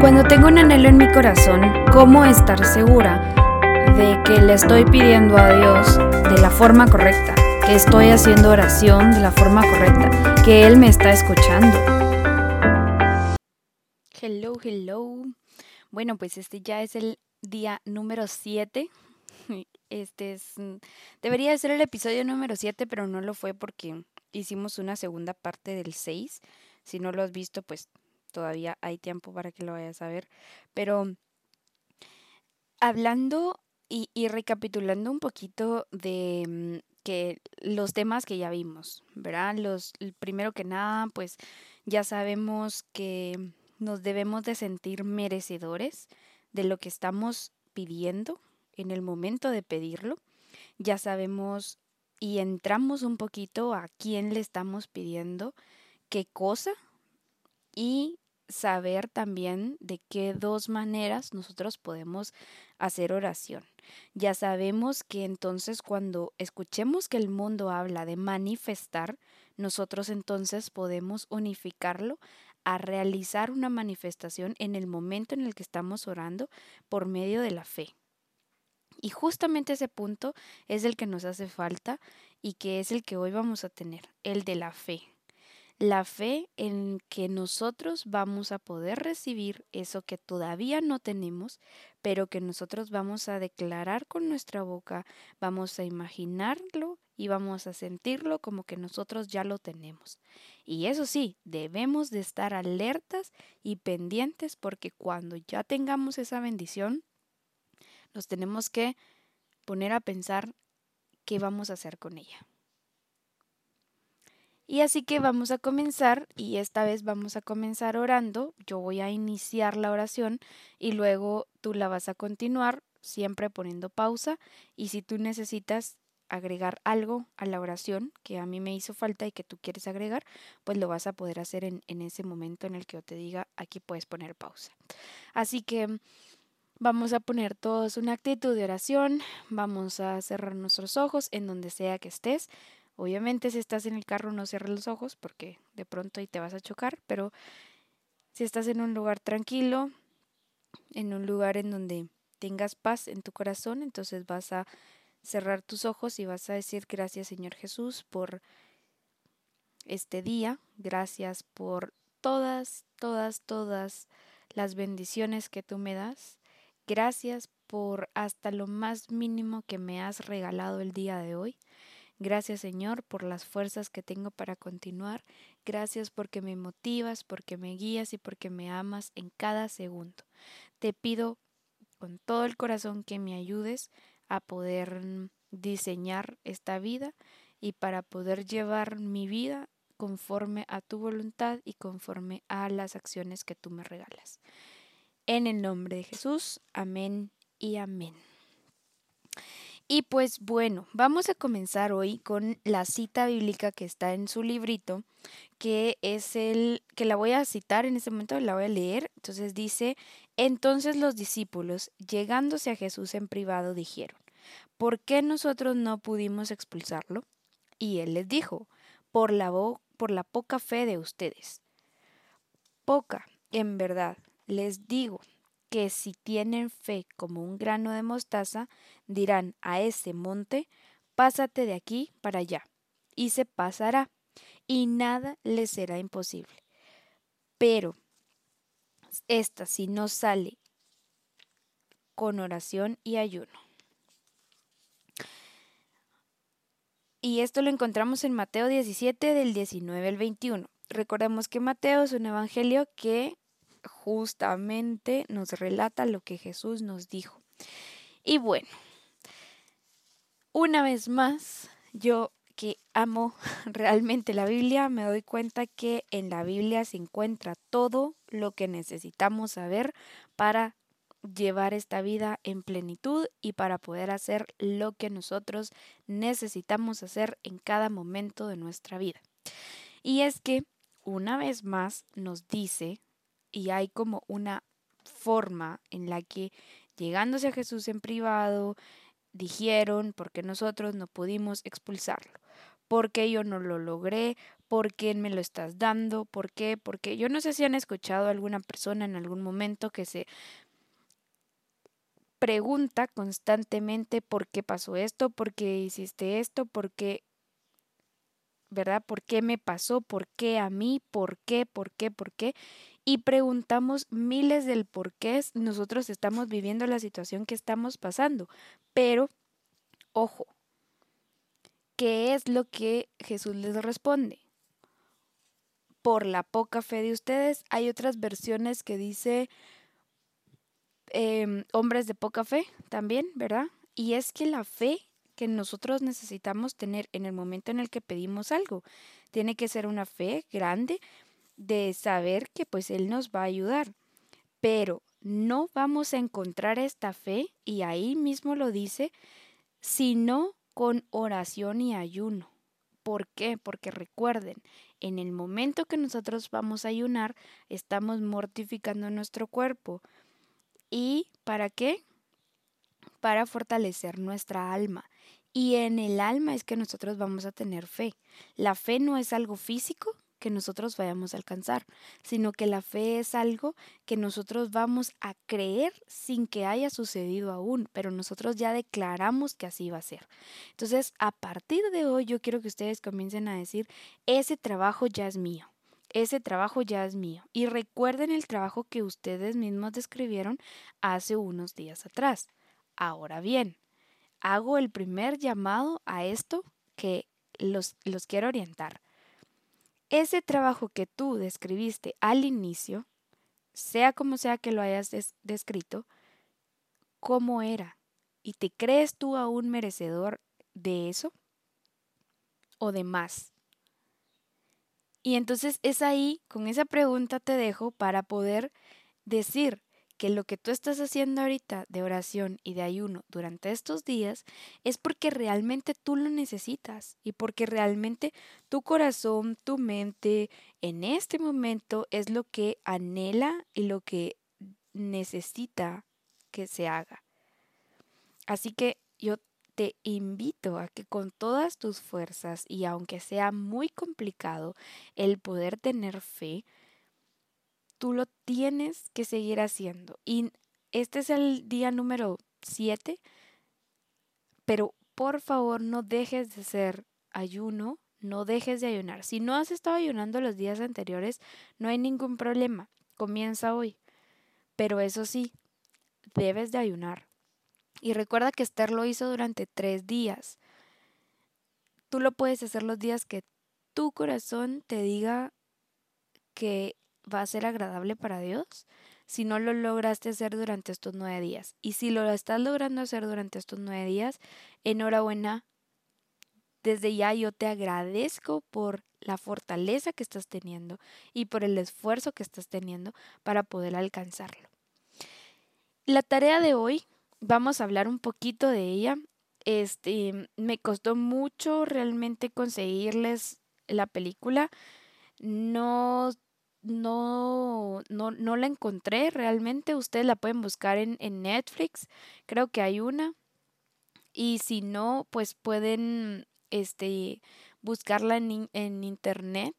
Cuando tengo un anhelo en mi corazón, ¿cómo estar segura de que le estoy pidiendo a Dios de la forma correcta? Que estoy haciendo oración de la forma correcta, que Él me está escuchando. Hello, hello. Bueno, pues este ya es el día número 7. Este es. Debería ser el episodio número 7, pero no lo fue porque hicimos una segunda parte del 6. Si no lo has visto, pues todavía hay tiempo para que lo vayas a ver. Pero hablando y, recapitulando un poquito de mm, que los temas que ya vimos, ¿verdad? Los, primero que nada, pues ya sabemos que nos debemos de sentir merecedores de lo que estamos pidiendo en el momento de pedirlo. Ya sabemos y entramos un poquito a quién le estamos pidiendo qué cosa y saber también de qué dos maneras nosotros podemos hacer oración. Ya sabemos que entonces cuando escuchemos que el mundo habla de manifestar, nosotros entonces podemos unificarlo a realizar una manifestación en el momento en el que estamos orando por medio de la fe. Y justamente ese punto es el que nos hace falta y que es el que hoy vamos a tener, el de la fe la fe en que nosotros vamos a poder recibir eso que todavía no tenemos, pero que nosotros vamos a declarar con nuestra boca, vamos a imaginarlo y vamos a sentirlo como que nosotros ya lo tenemos. Y eso sí, debemos de estar alertas y pendientes porque cuando ya tengamos esa bendición, nos tenemos que poner a pensar qué vamos a hacer con ella. Y así que vamos a comenzar y esta vez vamos a comenzar orando. Yo voy a iniciar la oración y luego tú la vas a continuar siempre poniendo pausa y si tú necesitas agregar algo a la oración que a mí me hizo falta y que tú quieres agregar, pues lo vas a poder hacer en, en ese momento en el que yo te diga aquí puedes poner pausa. Así que vamos a poner todos una actitud de oración, vamos a cerrar nuestros ojos en donde sea que estés. Obviamente si estás en el carro no cierres los ojos porque de pronto ahí te vas a chocar, pero si estás en un lugar tranquilo, en un lugar en donde tengas paz en tu corazón, entonces vas a cerrar tus ojos y vas a decir gracias Señor Jesús por este día, gracias por todas, todas, todas las bendiciones que tú me das, gracias por hasta lo más mínimo que me has regalado el día de hoy. Gracias Señor por las fuerzas que tengo para continuar. Gracias porque me motivas, porque me guías y porque me amas en cada segundo. Te pido con todo el corazón que me ayudes a poder diseñar esta vida y para poder llevar mi vida conforme a tu voluntad y conforme a las acciones que tú me regalas. En el nombre de Jesús, amén y amén. Y pues bueno, vamos a comenzar hoy con la cita bíblica que está en su librito, que es el que la voy a citar en este momento, la voy a leer. Entonces dice, entonces los discípulos, llegándose a Jesús en privado, dijeron, ¿por qué nosotros no pudimos expulsarlo? Y él les dijo, por la, por la poca fe de ustedes. Poca, en verdad, les digo, que si tienen fe como un grano de mostaza, dirán a ese monte, pásate de aquí para allá, y se pasará, y nada les será imposible. Pero esta si no sale con oración y ayuno. Y esto lo encontramos en Mateo 17 del 19 al 21. Recordemos que Mateo es un evangelio que justamente nos relata lo que Jesús nos dijo. Y bueno, una vez más, yo que amo realmente la Biblia, me doy cuenta que en la Biblia se encuentra todo lo que necesitamos saber para llevar esta vida en plenitud y para poder hacer lo que nosotros necesitamos hacer en cada momento de nuestra vida. Y es que una vez más nos dice y hay como una forma en la que llegándose a Jesús en privado, dijeron, porque nosotros no pudimos expulsarlo, porque yo no lo logré, ¿Por qué me lo estás dando? ¿Por qué? Porque yo no sé si han escuchado a alguna persona en algún momento que se pregunta constantemente por qué pasó esto, por qué hiciste esto, por qué, ¿verdad? ¿Por qué me pasó? ¿Por qué a mí? ¿Por qué? ¿Por qué? ¿Por qué? Y preguntamos miles del por qué nosotros estamos viviendo la situación que estamos pasando. Pero, ojo, ¿qué es lo que Jesús les responde? Por la poca fe de ustedes, hay otras versiones que dice Em, hombres de poca fe también, ¿verdad? Y es que la fe que nosotros necesitamos tener en el momento en el que pedimos algo, tiene que ser una fe grande de saber que pues Él nos va a ayudar. Pero no vamos a encontrar esta fe, y ahí mismo lo dice, sino con oración y ayuno. ¿Por qué? Porque recuerden, en el momento que nosotros vamos a ayunar, estamos mortificando nuestro cuerpo. ¿Y para qué? Para fortalecer nuestra alma. Y en el alma es que nosotros vamos a tener fe. La fe no es algo físico que nosotros vayamos a alcanzar, sino que la fe es algo que nosotros vamos a creer sin que haya sucedido aún, pero nosotros ya declaramos que así va a ser. Entonces, a partir de hoy yo quiero que ustedes comiencen a decir, ese trabajo ya es mío ese trabajo ya es mío. Y recuerden el trabajo que ustedes mismos describieron hace unos días atrás. Ahora bien, hago el primer llamado a esto que los, los quiero orientar. Ese trabajo que tú describiste al inicio, sea como sea que lo hayas descrito, ¿cómo era? ¿Y te crees tú aún merecedor de eso? ¿O de más? Y entonces es ahí, con esa pregunta te dejo para poder decir que lo que tú estás haciendo ahorita de oración y de ayuno durante estos días es porque realmente tú lo necesitas y porque realmente tu corazón, tu mente en este momento es lo que anhela y lo que necesita que se haga. Así que yo te invito a que con todas tus fuerzas y aunque sea muy complicado el poder tener fe, tú lo tienes que seguir haciendo. Y este es el día número 7, pero por favor no dejes de ser ayuno, no dejes de ayunar. Si no has estado ayunando los días anteriores, no hay ningún problema, comienza hoy. Pero eso sí, debes de ayunar. Y recuerda que Esther lo hizo durante tres días. Tú lo puedes hacer los días que tu corazón te diga que va a ser agradable para Dios si no lo lograste hacer durante estos nueve días. Y si lo estás logrando hacer durante estos nueve días, enhorabuena. Desde ya yo te agradezco por la fortaleza que estás teniendo y por el esfuerzo que estás teniendo para poder alcanzarlo. La tarea de hoy vamos a hablar un poquito de ella. Este, me costó mucho realmente conseguirles la película. No, no, no, no la encontré realmente. Ustedes la pueden buscar en, en Netflix. Creo que hay una. Y si no, pues pueden este, buscarla en, en internet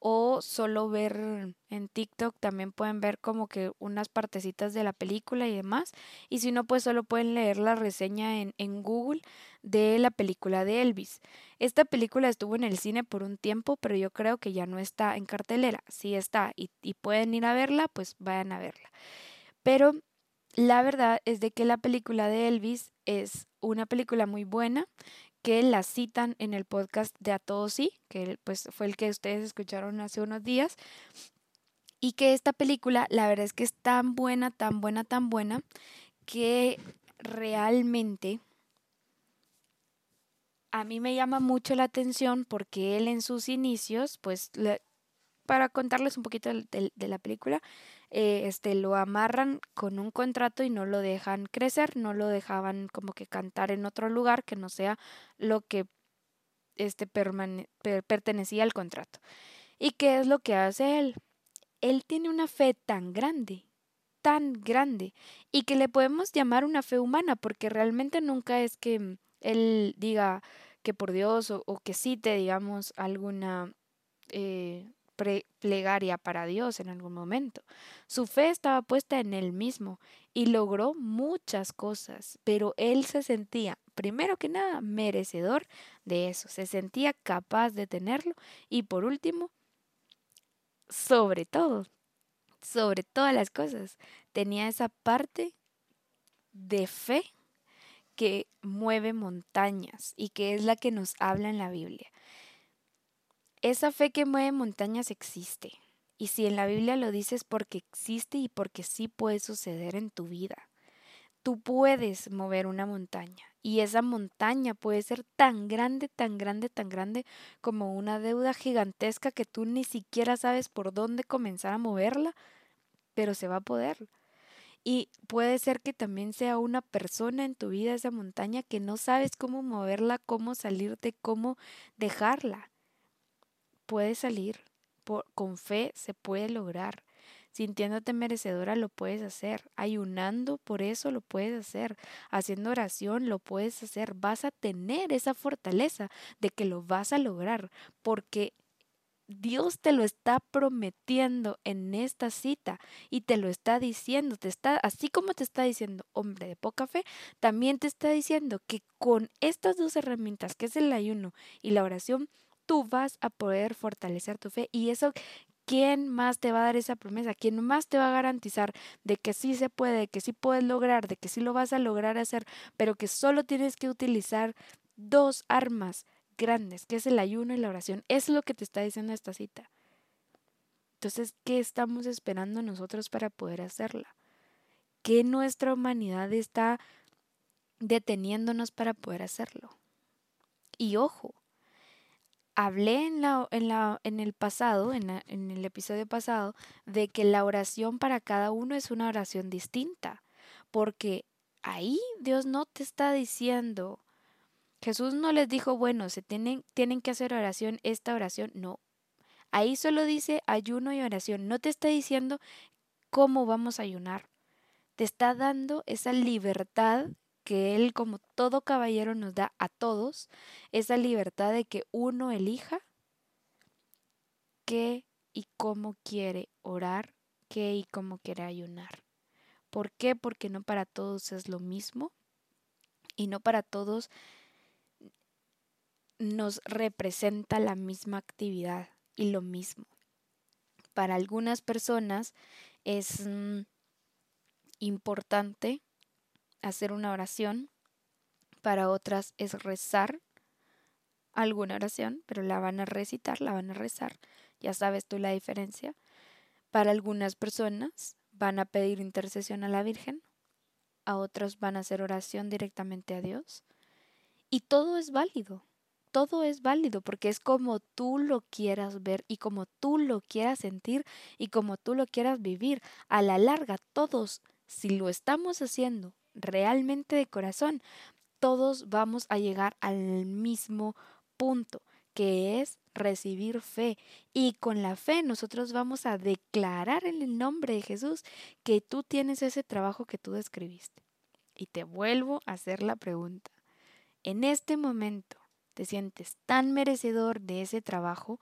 o solo ver en TikTok también pueden ver como que unas partecitas de la película y demás y si no pues solo pueden leer la reseña en, en Google de la película de Elvis. Esta película estuvo en el cine por un tiempo pero yo creo que ya no está en cartelera, si está y, y pueden ir a verla pues vayan a verla. Pero la verdad es de que la película de Elvis es una película muy buena que la citan en el podcast de A Todos Sí, que pues fue el que ustedes escucharon hace unos días. Y que esta película, la verdad es que es tan buena, tan buena, tan buena, que realmente a mí me llama mucho la atención porque él en sus inicios, pues para contarles un poquito de, la película, eh, este, lo amarran con un contrato y no lo dejan crecer, no lo dejaban como que cantar en otro lugar que no sea lo que este, pertenecía al contrato. ¿Y qué es lo que hace él? Él tiene una fe tan grande, tan grande, y que le podemos llamar una fe humana, porque realmente nunca es que él diga que por Dios o, que cite, digamos, alguna eh, plegaria para Dios en algún momento. Su fe estaba puesta en él mismo y logró muchas cosas, pero él se sentía, primero que nada, merecedor de eso, se sentía capaz de tenerlo y por último, sobre todo, sobre todas las cosas, tenía esa parte de fe que mueve montañas y que es la que nos habla en la Biblia. Esa fe que mueve montañas existe. Y si en la Biblia lo dices porque existe y porque sí puede suceder en tu vida. Tú puedes mover una montaña y esa montaña puede ser tan grande, tan grande, tan grande como una deuda gigantesca que tú ni siquiera sabes por dónde comenzar a moverla, pero se va a poder. Y puede ser que también sea una persona en tu vida esa montaña que no sabes cómo moverla, cómo salirte, cómo dejarla. Puede salir, con fe se puede lograr. Sintiéndote merecedora lo puedes hacer, ayunando por eso lo puedes hacer, haciendo oración lo puedes hacer, vas a tener esa fortaleza de que lo vas a lograr, porque Dios te lo está prometiendo en esta cita y te lo está diciendo, te está así como te está diciendo, hombre de poca fe, también te está diciendo que con estas dos herramientas, que es el ayuno y la oración, tú vas a poder fortalecer tu fe y eso ¿quién más te va a dar esa promesa? ¿Quién más te va a garantizar de que sí se puede, de que sí puedes lograr, de que sí lo vas a lograr hacer, pero que solo tienes que utilizar dos armas grandes, que es el ayuno y la oración? Es lo que te está diciendo esta cita. Entonces, ¿qué estamos esperando nosotros para poder hacerla? ¿Qué nuestra humanidad está deteniéndonos para poder hacerlo? Y ojo, hablé en, la, en, la, en el pasado, en, en el episodio pasado, de que la oración para cada uno es una oración distinta, porque ahí Dios no te está diciendo, Jesús no les dijo, bueno, se tienen, tienen que hacer oración, esta oración, no. Ahí solo dice ayuno y oración, no te está diciendo cómo vamos a ayunar. Te está dando esa libertad que Él, como todo caballero, nos da a todos, esa libertad de que uno elija qué y cómo quiere orar, qué y cómo quiere ayunar. ¿Por qué? Porque no para todos es lo mismo y no para todos nos representa la misma actividad y lo mismo. Para algunas personas es mm, importante hacer una oración, para otras es rezar alguna oración, pero la van a recitar, la van a rezar, ya sabes tú la diferencia. Para algunas personas van a pedir intercesión a la Virgen, a otros van a hacer oración directamente a Dios. Y todo es válido, todo es válido porque es como tú lo quieras ver y como tú lo quieras sentir y como tú lo quieras vivir. A la larga, todos, si lo estamos haciendo realmente de corazón, todos vamos a llegar al mismo punto, que es recibir fe. Y con la fe nosotros vamos a declarar en el nombre de Jesús que tú tienes ese trabajo que tú describiste. Y te vuelvo a hacer la pregunta. En este momento te sientes tan merecedor de ese trabajo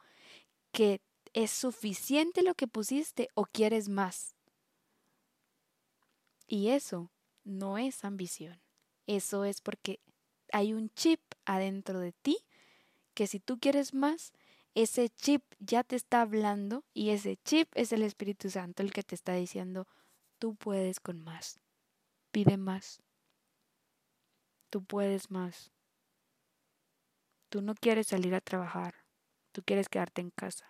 que es suficiente lo que pusiste o quieres más. Y eso no es ambición. Eso es porque hay un chip adentro de ti que si tú quieres más, ese chip ya te está hablando y ese chip es el Espíritu Santo el que te está diciendo, tú puedes con más, pide más, tú puedes más. Tú no quieres salir a trabajar, tú quieres quedarte en casa.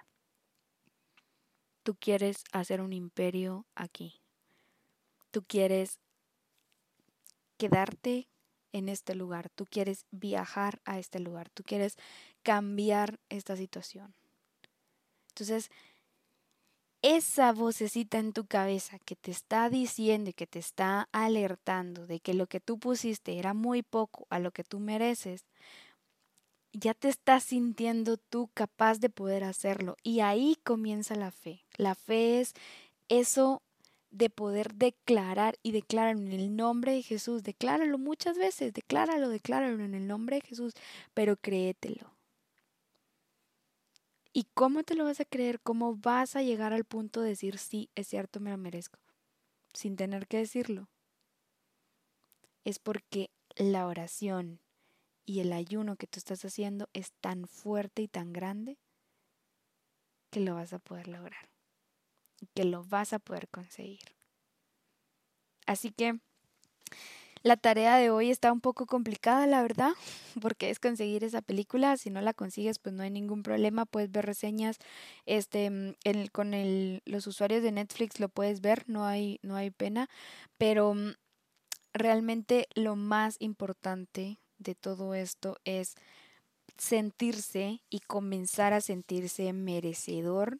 Tú quieres hacer un imperio aquí. Tú quieres quedarte en este lugar, tú quieres viajar a este lugar, tú quieres cambiar esta situación. Entonces, esa vocecita en tu cabeza que te está diciendo y que te está alertando de que lo que tú pusiste era muy poco a lo que tú mereces, ya te estás sintiendo tú capaz de poder hacerlo. Y ahí comienza la fe. La fe es eso de poder declarar y declarar en el nombre de Jesús. Decláralo muchas veces, decláralo, decláralo en el nombre de Jesús, pero créetelo. ¿Y cómo te lo vas a creer? ¿Cómo vas a llegar al punto de decir, sí, es cierto, me lo merezco? Sin tener que decirlo. Es porque la oración y el ayuno que tú estás haciendo es tan fuerte y tan grande que lo vas a poder lograr. Que lo vas a poder conseguir. Así que la tarea de hoy está un poco complicada, la verdad, porque es conseguir esa película. Si no la consigues, pues no hay ningún problema. Puedes ver reseñas. Este, con el, los usuarios de Netflix lo puedes ver, no hay, no hay pena. Pero mm, realmente lo más importante de todo esto es sentirse y comenzar a sentirse merecedor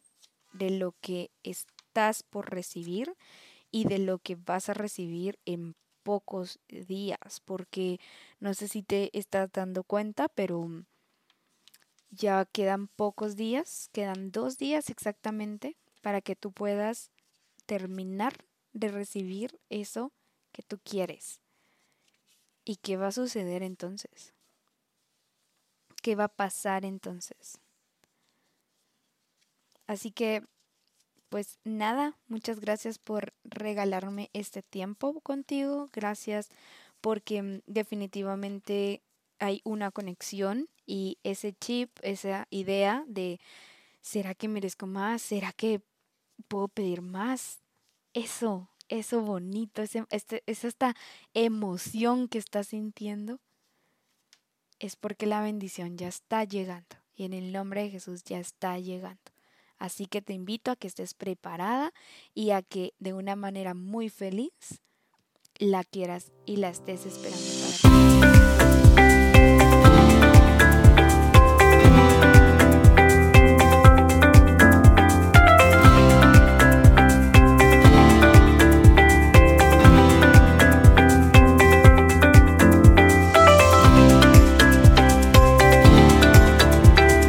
de lo que estás por recibir y de lo que vas a recibir en pocos días, porque no sé si te estás dando cuenta, pero ya quedan pocos días, quedan dos días exactamente para que tú puedas terminar de recibir eso que tú quieres. ¿Y qué va a suceder entonces? ¿Qué va a pasar entonces? Así que pues nada, muchas gracias por regalarme este tiempo contigo. Gracias porque mm, definitivamente hay una conexión y ese chip, esa idea de ¿será que merezco más? ¿Será que puedo pedir más? Eso, eso bonito, ese, este, es esta emoción que estás sintiendo, es porque la bendición ya está llegando y en el nombre de Jesús ya está llegando. Así que te invito a que estés preparada y a que de una manera muy feliz la quieras y la estés esperando para ti.